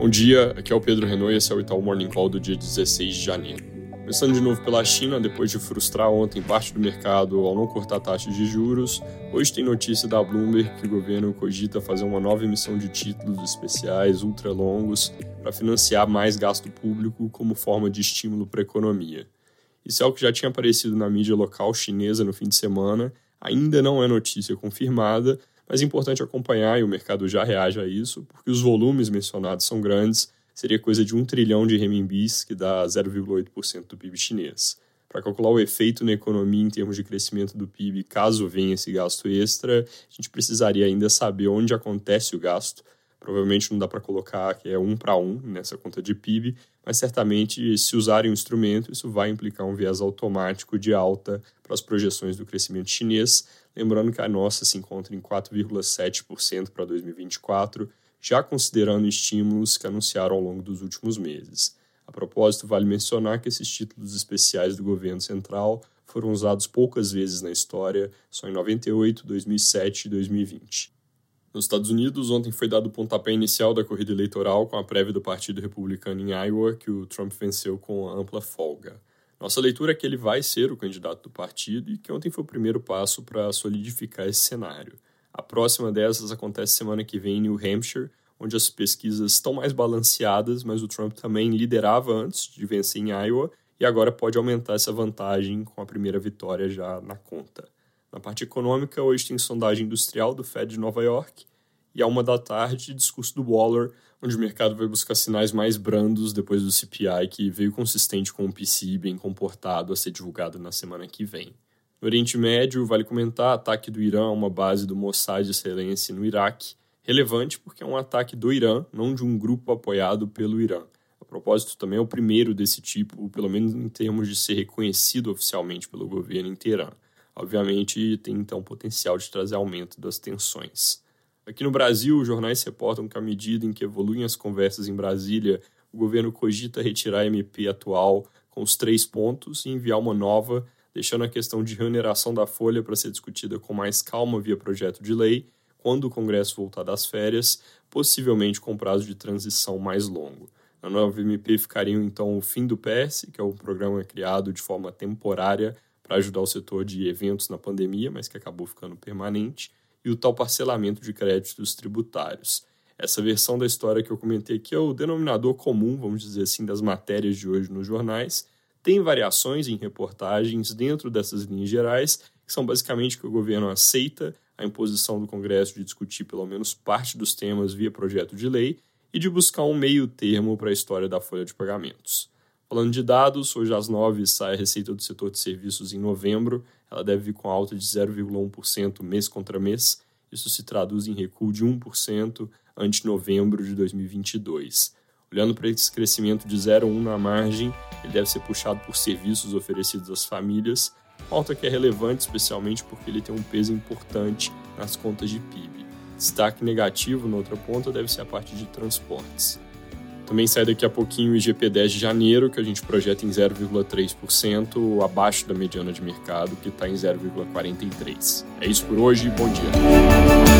Bom dia, aqui é o Pedro Renault e esse é o Itaú Morning Call do dia 16 de janeiro. Começando de novo pela China, depois de frustrar ontem parte do mercado ao não cortar taxas de juros, hoje tem notícia da Bloomberg que o governo cogita fazer uma nova emissão de títulos especiais ultralongos para financiar mais gasto público como forma de estímulo para a economia. Isso é o que já tinha aparecido na mídia local chinesa no fim de semana, ainda não é notícia confirmada, mas é importante acompanhar, e o mercado já reage a isso, porque os volumes mencionados são grandes, seria coisa de um trilhão de renminbis, que dá 0,8% do PIB chinês. Para calcular o efeito na economia em termos de crescimento do PIB, caso venha esse gasto extra, a gente precisaria ainda saber onde acontece o gasto. Provavelmente não dá para colocar que é um para um nessa conta de PIB, mas certamente, se usarem o instrumento, isso vai implicar um viés automático de alta para as projeções do crescimento chinês, lembrando que a nossa se encontra em 4,7% para 2024, já considerando estímulos que anunciaram ao longo dos últimos meses. A propósito, vale mencionar que esses títulos especiais do governo central foram usados poucas vezes na história, só em 98, 2007 e 2020. Nos Estados Unidos, ontem foi dado o pontapé inicial da corrida eleitoral com a prévia do Partido Republicano em Iowa, que o Trump venceu com ampla folga. Nossa leitura é que ele vai ser o candidato do partido e que ontem foi o primeiro passo para solidificar esse cenário. A próxima dessas acontece semana que vem em New Hampshire, onde as pesquisas estão mais balanceadas, mas o Trump também liderava antes de vencer em Iowa e agora pode aumentar essa vantagem com a primeira vitória já na conta. Na parte econômica, hoje tem sondagem industrial do Fed de Nova York e à uma da tarde, discurso do Waller, onde o mercado vai buscar sinais mais brandos depois do CPI, que veio consistente com o PCI bem comportado a ser divulgado na semana que vem. No Oriente Médio, vale comentar ataque do Irã a uma base do Mossad israelense no Iraque, relevante porque é um ataque do Irã, não de um grupo apoiado pelo Irã. A propósito, também é o primeiro desse tipo, pelo menos em termos de ser reconhecido oficialmente pelo governo em Teherã obviamente tem então potencial de trazer aumento das tensões. Aqui no Brasil, os jornais reportam que, à medida em que evoluem as conversas em Brasília, o governo cogita retirar a MP atual com os três pontos e enviar uma nova, deixando a questão de remuneração da folha para ser discutida com mais calma via projeto de lei, quando o Congresso voltar das férias, possivelmente com prazo de transição mais longo. Na nova MP ficariam então o fim do PS, que é um programa criado de forma temporária para ajudar o setor de eventos na pandemia, mas que acabou ficando permanente, e o tal parcelamento de créditos tributários. Essa versão da história que eu comentei aqui é o denominador comum, vamos dizer assim, das matérias de hoje nos jornais. Tem variações em reportagens dentro dessas linhas gerais, que são basicamente que o governo aceita a imposição do Congresso de discutir pelo menos parte dos temas via projeto de lei e de buscar um meio termo para a história da folha de pagamentos. Falando de dados, hoje às 9 sai a receita do setor de serviços em novembro. Ela deve vir com alta de 0,1% mês contra mês. Isso se traduz em recuo de 1% ante novembro de 2022. Olhando para esse crescimento de 0,1 na margem, ele deve ser puxado por serviços oferecidos às famílias, alta que é relevante especialmente porque ele tem um peso importante nas contas de PIB. Destaque negativo na outra ponta deve ser a parte de transportes. Também sai daqui a pouquinho o IGP-10 de janeiro, que a gente projeta em 0,3%, abaixo da mediana de mercado, que está em 0,43%. É isso por hoje, bom dia.